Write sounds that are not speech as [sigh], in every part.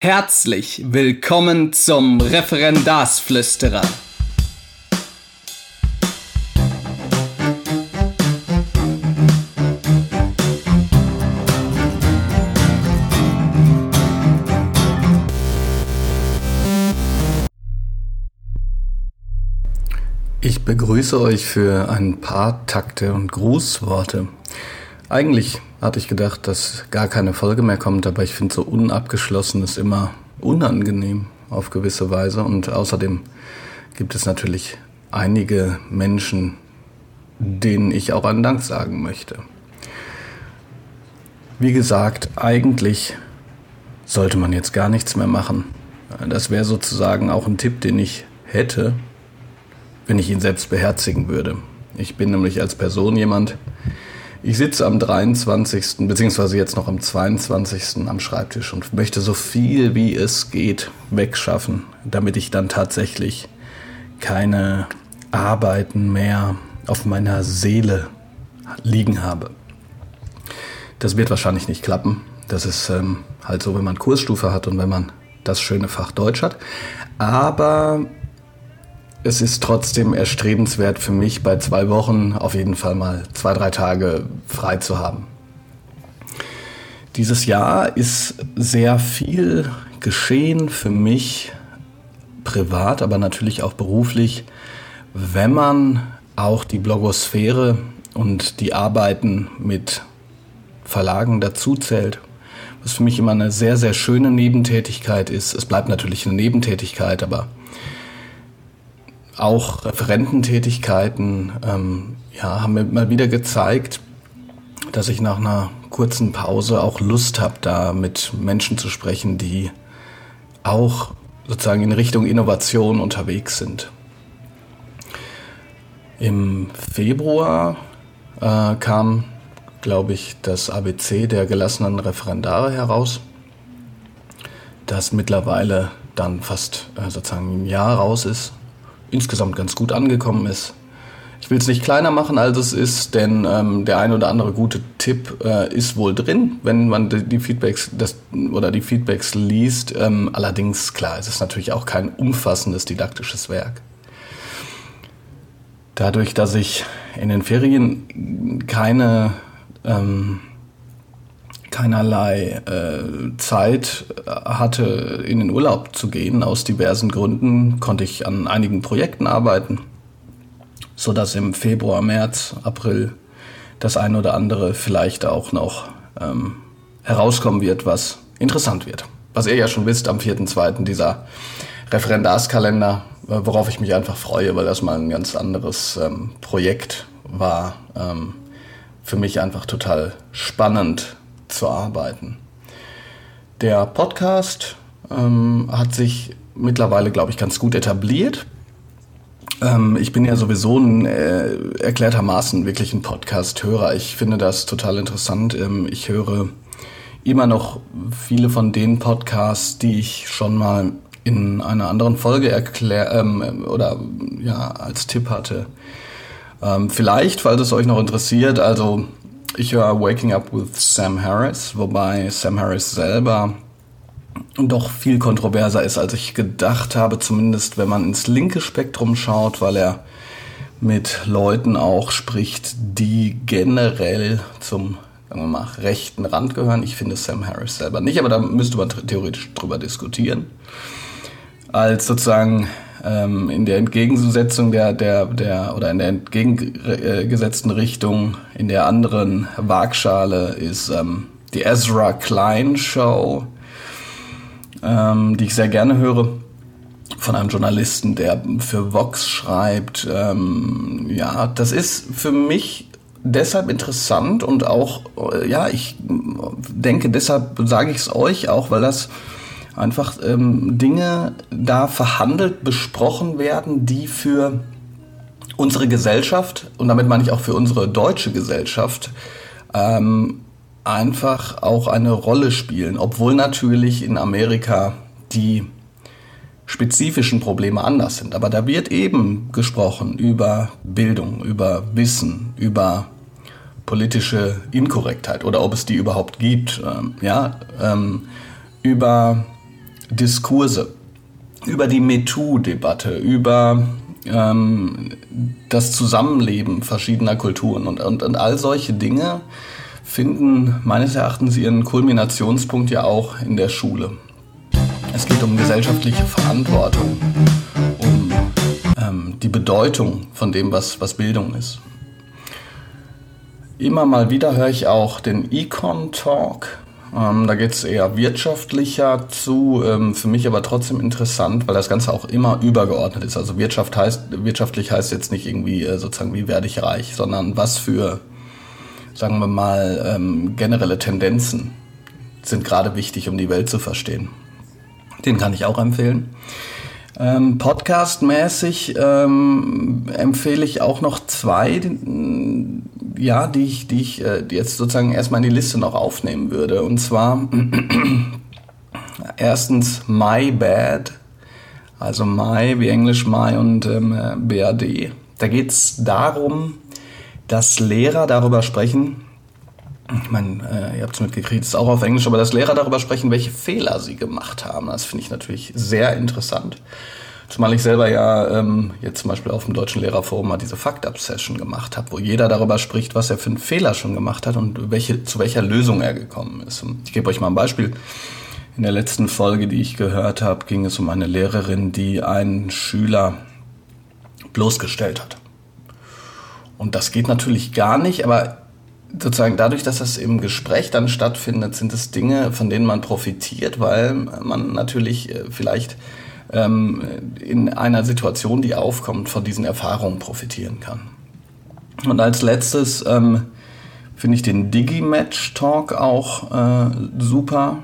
Herzlich willkommen zum Referendarsflüsterer. Ich begrüße euch für ein paar Takte und Grußworte. Eigentlich hatte ich gedacht, dass gar keine Folge mehr kommt, aber ich finde so unabgeschlossenes immer unangenehm auf gewisse Weise und außerdem gibt es natürlich einige Menschen, denen ich auch einen Dank sagen möchte. Wie gesagt, eigentlich sollte man jetzt gar nichts mehr machen. Das wäre sozusagen auch ein Tipp, den ich hätte, wenn ich ihn selbst beherzigen würde. Ich bin nämlich als Person jemand, ich sitze am 23. beziehungsweise jetzt noch am 22. am Schreibtisch und möchte so viel wie es geht wegschaffen, damit ich dann tatsächlich keine Arbeiten mehr auf meiner Seele liegen habe. Das wird wahrscheinlich nicht klappen. Das ist ähm, halt so, wenn man Kursstufe hat und wenn man das schöne Fach Deutsch hat. Aber es ist trotzdem erstrebenswert für mich, bei zwei Wochen auf jeden Fall mal zwei, drei Tage frei zu haben. Dieses Jahr ist sehr viel geschehen für mich privat, aber natürlich auch beruflich, wenn man auch die Blogosphäre und die Arbeiten mit Verlagen dazu zählt. Was für mich immer eine sehr, sehr schöne Nebentätigkeit ist. Es bleibt natürlich eine Nebentätigkeit, aber auch Referententätigkeiten ähm, ja, haben mir mal wieder gezeigt, dass ich nach einer kurzen Pause auch Lust habe, da mit Menschen zu sprechen, die auch sozusagen in Richtung Innovation unterwegs sind. Im Februar äh, kam, glaube ich, das ABC der gelassenen Referendare heraus, das mittlerweile dann fast äh, sozusagen ein Jahr raus ist insgesamt ganz gut angekommen ist. Ich will es nicht kleiner machen, als es ist, denn ähm, der ein oder andere gute Tipp äh, ist wohl drin, wenn man die, Feedbacks das, oder die Feedbacks liest. Ähm, allerdings, klar, es ist natürlich auch kein umfassendes didaktisches Werk. Dadurch, dass ich in den Ferien keine ähm, keinerlei äh, Zeit hatte, in den Urlaub zu gehen, aus diversen Gründen, konnte ich an einigen Projekten arbeiten, so dass im Februar, März, April das ein oder andere vielleicht auch noch ähm, herauskommen wird, was interessant wird. Was ihr ja schon wisst, am 4.2. dieser Referendarskalender, äh, worauf ich mich einfach freue, weil das mal ein ganz anderes ähm, Projekt war. Ähm, für mich einfach total spannend zu arbeiten. Der Podcast ähm, hat sich mittlerweile, glaube ich, ganz gut etabliert. Ähm, ich bin ja sowieso ein äh, erklärtermaßen wirklich ein Podcast-Hörer. Ich finde das total interessant. Ähm, ich höre immer noch viele von den Podcasts, die ich schon mal in einer anderen Folge erklär ähm, oder ja als Tipp hatte. Ähm, vielleicht, falls es euch noch interessiert, also ich höre Waking Up with Sam Harris, wobei Sam Harris selber doch viel kontroverser ist, als ich gedacht habe, zumindest wenn man ins linke Spektrum schaut, weil er mit Leuten auch spricht, die generell zum sagen wir mal, rechten Rand gehören. Ich finde Sam Harris selber nicht, aber da müsste man theoretisch drüber diskutieren. Als sozusagen ähm, in der Entgegensetzung der, der, der oder in der entgegengesetzten Richtung, in der anderen Waagschale ist ähm, die Ezra Klein Show, ähm, die ich sehr gerne höre von einem Journalisten, der für Vox schreibt. Ähm, ja, das ist für mich deshalb interessant und auch, äh, ja, ich denke, deshalb sage ich es euch auch, weil das einfach ähm, Dinge da verhandelt, besprochen werden, die für unsere Gesellschaft und damit meine ich auch für unsere deutsche Gesellschaft ähm, einfach auch eine Rolle spielen, obwohl natürlich in Amerika die spezifischen Probleme anders sind. Aber da wird eben gesprochen über Bildung, über Wissen, über politische Inkorrektheit oder ob es die überhaupt gibt, ähm, ja, ähm, über Diskurse, über die MeToo-Debatte, über ähm, das Zusammenleben verschiedener Kulturen und, und, und all solche Dinge finden meines Erachtens ihren Kulminationspunkt ja auch in der Schule. Es geht um gesellschaftliche Verantwortung, um ähm, die Bedeutung von dem, was, was Bildung ist. Immer mal wieder höre ich auch den Econ Talk. Ähm, da geht es eher wirtschaftlicher zu, ähm, für mich aber trotzdem interessant, weil das Ganze auch immer übergeordnet ist. Also Wirtschaft heißt, wirtschaftlich heißt jetzt nicht irgendwie äh, sozusagen, wie werde ich reich, sondern was für, sagen wir mal, ähm, generelle Tendenzen sind gerade wichtig, um die Welt zu verstehen. Den kann ich auch empfehlen. Ähm, Podcast-mäßig ähm, empfehle ich auch noch zwei, ja, die ich, die ich äh, jetzt sozusagen erstmal in die Liste noch aufnehmen würde. Und zwar [clears throat] erstens My Bad, also My wie Englisch My und ähm, BAD. Da geht es darum, dass Lehrer darüber sprechen, ich meine, äh, ihr habt es mitgekriegt, ist auch auf Englisch, aber dass Lehrer darüber sprechen, welche Fehler sie gemacht haben, das finde ich natürlich sehr interessant. Zumal ich selber ja ähm, jetzt zum Beispiel auf dem Deutschen Lehrerforum mal diese Fakt-Up-Session gemacht habe, wo jeder darüber spricht, was er für einen Fehler schon gemacht hat und welche, zu welcher Lösung er gekommen ist. Ich gebe euch mal ein Beispiel. In der letzten Folge, die ich gehört habe, ging es um eine Lehrerin, die einen Schüler bloßgestellt hat. Und das geht natürlich gar nicht, aber sozusagen dadurch, dass das im Gespräch dann stattfindet, sind es Dinge, von denen man profitiert, weil man natürlich äh, vielleicht ähm, in einer Situation, die aufkommt, von diesen Erfahrungen profitieren kann. Und als letztes ähm, finde ich den Digi-Match-Talk auch äh, super.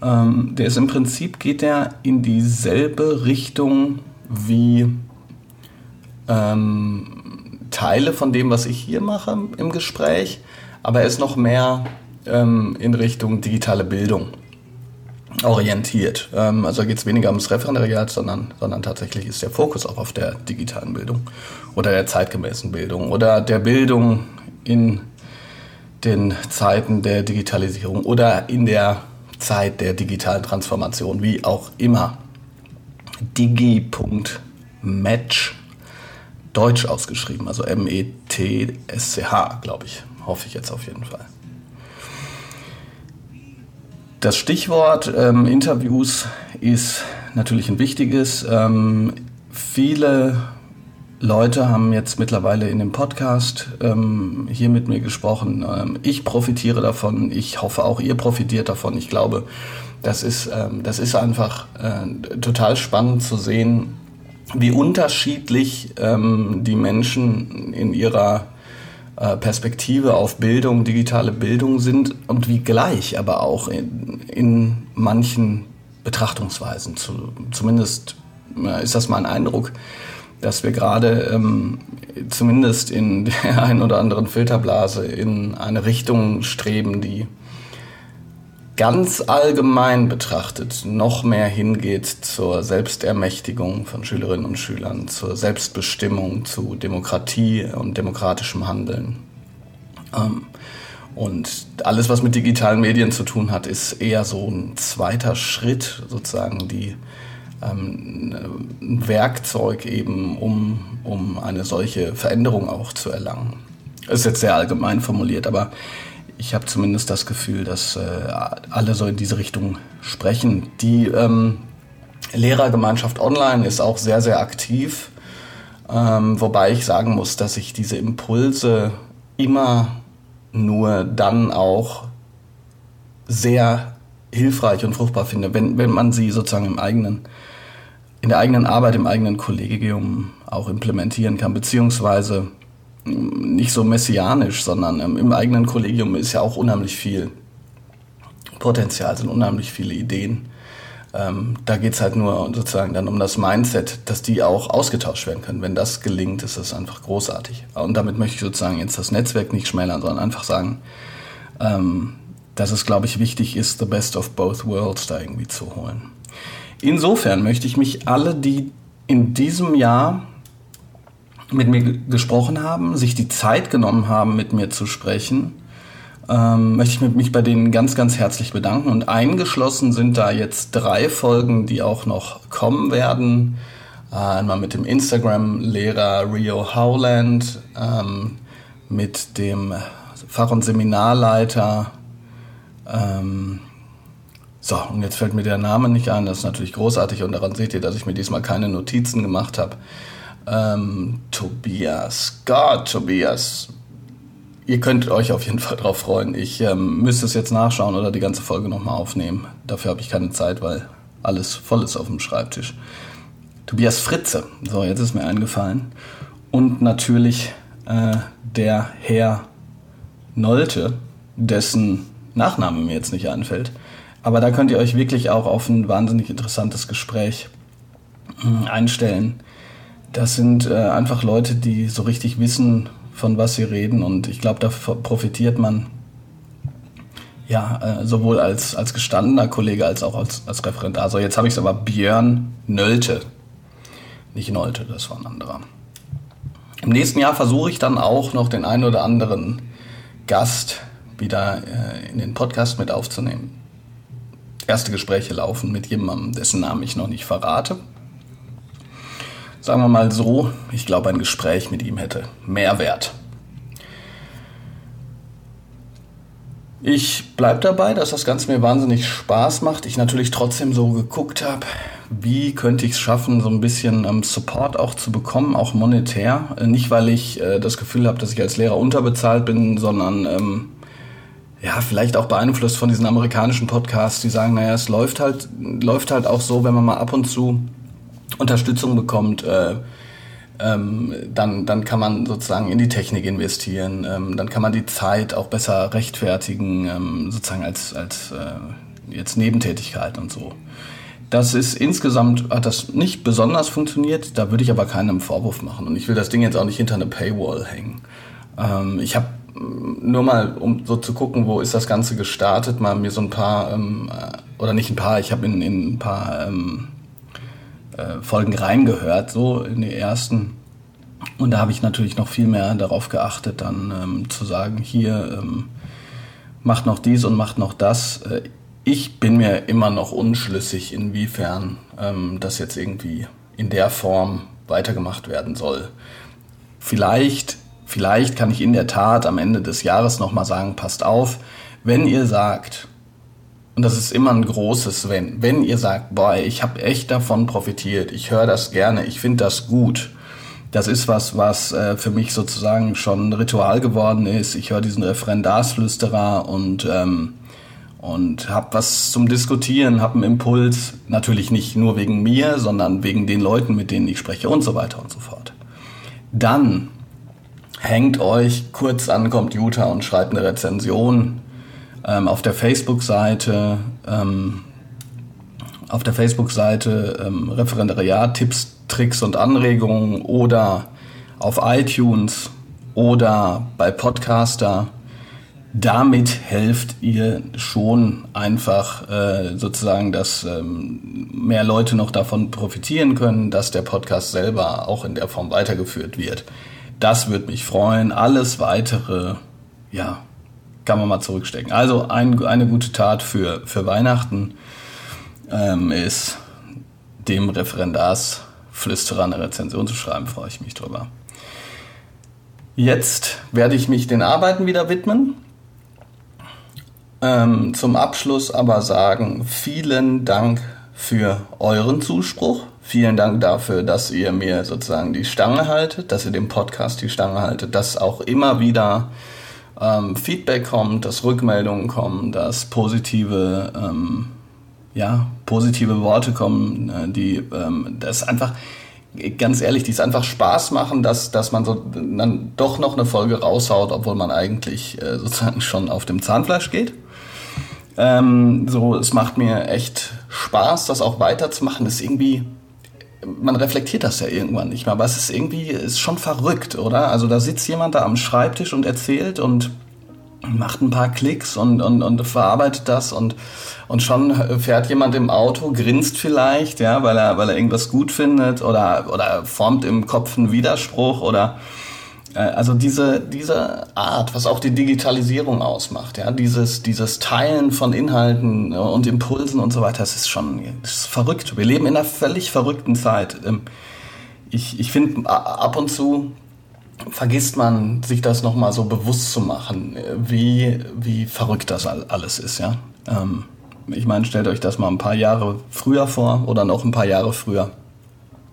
Ähm, der ist im Prinzip, geht der in dieselbe Richtung wie ähm, Teile von dem, was ich hier mache im Gespräch, aber er ist noch mehr ähm, in Richtung digitale Bildung orientiert. Ähm, also geht es weniger ums Referendariat, sondern, sondern tatsächlich ist der Fokus auch auf der digitalen Bildung oder der zeitgemäßen Bildung oder der Bildung in den Zeiten der Digitalisierung oder in der Zeit der digitalen Transformation, wie auch immer. Digi.match, deutsch ausgeschrieben, also M-E-T-S-C-H, glaube ich. Hoffe ich jetzt auf jeden Fall. Das Stichwort ähm, Interviews ist natürlich ein wichtiges. Ähm, viele Leute haben jetzt mittlerweile in dem Podcast ähm, hier mit mir gesprochen. Ähm, ich profitiere davon. Ich hoffe auch ihr profitiert davon. Ich glaube, das ist, ähm, das ist einfach äh, total spannend zu sehen, wie unterschiedlich ähm, die Menschen in ihrer Perspektive auf Bildung, digitale Bildung sind und wie gleich aber auch in, in manchen Betrachtungsweisen. Zu, zumindest äh, ist das mein Eindruck, dass wir gerade ähm, zumindest in der [laughs] einen oder anderen Filterblase in eine Richtung streben, die ganz allgemein betrachtet noch mehr hingeht zur Selbstermächtigung von Schülerinnen und Schülern, zur Selbstbestimmung, zu Demokratie und demokratischem Handeln. Ähm, und alles, was mit digitalen Medien zu tun hat, ist eher so ein zweiter Schritt, sozusagen die ähm, ein Werkzeug eben, um, um eine solche Veränderung auch zu erlangen. Ist jetzt sehr allgemein formuliert, aber ich habe zumindest das Gefühl, dass äh, alle so in diese Richtung sprechen. Die ähm, Lehrergemeinschaft online ist auch sehr, sehr aktiv, ähm, wobei ich sagen muss, dass ich diese Impulse immer nur dann auch sehr hilfreich und fruchtbar finde, wenn, wenn man sie sozusagen im eigenen, in der eigenen Arbeit, im eigenen Kollegium auch implementieren kann, beziehungsweise nicht so messianisch, sondern im eigenen Kollegium ist ja auch unheimlich viel Potenzial, sind unheimlich viele Ideen. Ähm, da geht es halt nur sozusagen dann um das Mindset, dass die auch ausgetauscht werden können. Wenn das gelingt, ist das einfach großartig. Und damit möchte ich sozusagen jetzt das Netzwerk nicht schmälern, sondern einfach sagen, ähm, dass es, glaube ich, wichtig ist, the best of both worlds da irgendwie zu holen. Insofern möchte ich mich alle, die in diesem Jahr mit mir gesprochen haben, sich die Zeit genommen haben, mit mir zu sprechen, ähm, möchte ich mich bei denen ganz, ganz herzlich bedanken. Und eingeschlossen sind da jetzt drei Folgen, die auch noch kommen werden. Äh, einmal mit dem Instagram-Lehrer Rio Howland, ähm, mit dem Fach- und Seminarleiter. Ähm, so, und jetzt fällt mir der Name nicht ein, das ist natürlich großartig und daran seht ihr, dass ich mir diesmal keine Notizen gemacht habe. Ähm, Tobias, Gott, Tobias, ihr könnt euch auf jeden Fall drauf freuen. Ich ähm, müsste es jetzt nachschauen oder die ganze Folge nochmal aufnehmen. Dafür habe ich keine Zeit, weil alles voll ist auf dem Schreibtisch. Tobias Fritze, so jetzt ist mir eingefallen. Und natürlich äh, der Herr Nolte, dessen Nachname mir jetzt nicht einfällt. Aber da könnt ihr euch wirklich auch auf ein wahnsinnig interessantes Gespräch äh, einstellen. Das sind äh, einfach Leute, die so richtig wissen, von was sie reden. Und ich glaube, da profitiert man ja äh, sowohl als, als gestandener Kollege als auch als, als Referendar. Also jetzt habe ich es aber Björn Nölte. Nicht Nolte, das war ein anderer. Im nächsten Jahr versuche ich dann auch noch den einen oder anderen Gast wieder äh, in den Podcast mit aufzunehmen. Erste Gespräche laufen mit jemandem, dessen Namen ich noch nicht verrate. Sagen wir mal so, ich glaube, ein Gespräch mit ihm hätte Mehrwert. Ich bleibe dabei, dass das Ganze mir wahnsinnig Spaß macht. Ich natürlich trotzdem so geguckt habe, wie könnte ich es schaffen, so ein bisschen ähm, Support auch zu bekommen, auch monetär. Äh, nicht, weil ich äh, das Gefühl habe, dass ich als Lehrer unterbezahlt bin, sondern ähm, ja, vielleicht auch beeinflusst von diesen amerikanischen Podcasts, die sagen, naja, es läuft halt, läuft halt auch so, wenn man mal ab und zu Unterstützung bekommt, äh, ähm, dann, dann kann man sozusagen in die Technik investieren, ähm, dann kann man die Zeit auch besser rechtfertigen, ähm, sozusagen als, als äh, jetzt Nebentätigkeit und so. Das ist insgesamt, hat das nicht besonders funktioniert, da würde ich aber keinem Vorwurf machen und ich will das Ding jetzt auch nicht hinter eine Paywall hängen. Ähm, ich habe nur mal, um so zu gucken, wo ist das Ganze gestartet, mal mir so ein paar, ähm, äh, oder nicht ein paar, ich habe in, in ein paar ähm, äh, Folgen reingehört, so in die ersten. Und da habe ich natürlich noch viel mehr darauf geachtet, dann ähm, zu sagen, hier ähm, macht noch dies und macht noch das. Äh, ich bin mir immer noch unschlüssig, inwiefern ähm, das jetzt irgendwie in der Form weitergemacht werden soll. Vielleicht, vielleicht kann ich in der Tat am Ende des Jahres nochmal sagen, passt auf, wenn ihr sagt, und das ist immer ein großes Wenn. Wenn ihr sagt, boah, ich habe echt davon profitiert, ich höre das gerne, ich finde das gut. Das ist was, was äh, für mich sozusagen schon ein Ritual geworden ist. Ich höre diesen Referendarsflüsterer und ähm, und habe was zum Diskutieren, habe einen Impuls, natürlich nicht nur wegen mir, sondern wegen den Leuten, mit denen ich spreche und so weiter und so fort. Dann hängt euch kurz an den Computer und schreibt eine Rezension ähm, auf der Facebook-Seite, ähm, auf der Facebook-Seite ähm, Referendariat, Tipps, Tricks und Anregungen oder auf iTunes oder bei Podcaster. Damit helft ihr schon einfach äh, sozusagen, dass ähm, mehr Leute noch davon profitieren können, dass der Podcast selber auch in der Form weitergeführt wird. Das würde mich freuen. Alles weitere, ja, kann man mal zurückstecken. Also ein, eine gute Tat für, für Weihnachten ähm, ist, dem Referendarsflüsterer eine Rezension zu schreiben, freue ich mich drüber. Jetzt werde ich mich den Arbeiten wieder widmen. Ähm, zum Abschluss aber sagen, vielen Dank für euren Zuspruch. Vielen Dank dafür, dass ihr mir sozusagen die Stange haltet, dass ihr dem Podcast die Stange haltet, dass auch immer wieder ähm, Feedback kommt, dass Rückmeldungen kommen, dass positive, ähm, ja, positive Worte kommen, äh, die ähm, das einfach, ganz ehrlich, die es einfach Spaß machen, dass, dass man so dann doch noch eine Folge raushaut, obwohl man eigentlich äh, sozusagen schon auf dem Zahnfleisch geht. Ähm, so, es macht mir echt Spaß, das auch weiterzumachen. Das ist irgendwie, man reflektiert das ja irgendwann nicht mehr, aber es ist irgendwie, ist schon verrückt, oder? Also da sitzt jemand da am Schreibtisch und erzählt und macht ein paar Klicks und, und, und verarbeitet das und, und schon fährt jemand im Auto, grinst vielleicht, ja, weil er, weil er irgendwas gut findet oder, oder formt im Kopf einen Widerspruch oder also diese, diese Art, was auch die Digitalisierung ausmacht, ja, dieses, dieses Teilen von Inhalten und Impulsen und so weiter, das ist schon das ist verrückt. Wir leben in einer völlig verrückten Zeit. Ähm, ich, ich finde, ab und zu vergisst man, sich das nochmal so bewusst zu machen, wie, wie verrückt das alles ist, ja. Ähm, ich meine, stellt euch das mal ein paar Jahre früher vor oder noch ein paar Jahre früher.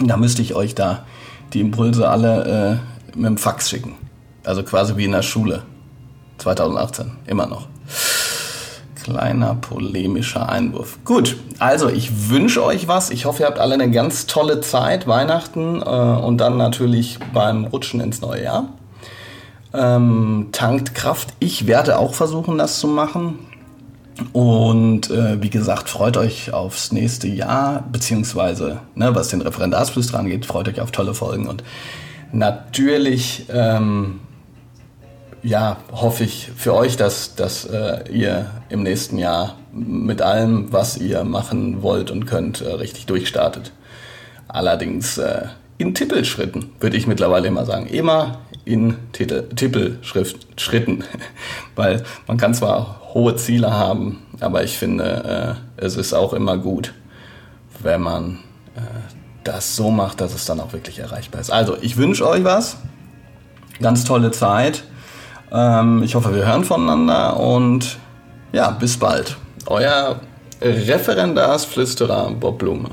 Da müsste ich euch da die Impulse alle äh, mit dem Fax schicken. Also quasi wie in der Schule. 2018, immer noch. Kleiner polemischer Einwurf. Gut, also ich wünsche euch was. Ich hoffe, ihr habt alle eine ganz tolle Zeit, Weihnachten äh, und dann natürlich beim Rutschen ins neue Jahr. Ähm, tankt Kraft. Ich werde auch versuchen, das zu machen. Und äh, wie gesagt, freut euch aufs nächste Jahr, beziehungsweise, ne, was den Referendarsflüster angeht, freut euch auf tolle Folgen. Und natürlich, ähm, ja, hoffe ich für euch, dass, dass äh, ihr im nächsten Jahr mit allem, was ihr machen wollt und könnt, äh, richtig durchstartet. Allerdings äh, in Tippelschritten, würde ich mittlerweile immer sagen. Immer in Tippelschritten. [laughs] Weil man kann zwar hohe Ziele haben, aber ich finde, äh, es ist auch immer gut, wenn man äh, das so macht, dass es dann auch wirklich erreichbar ist. Also, ich wünsche euch was. Ganz tolle Zeit. Ähm, ich hoffe, wir hören voneinander und ja, bis bald. Euer Referendarsflüsterer Bob Blume.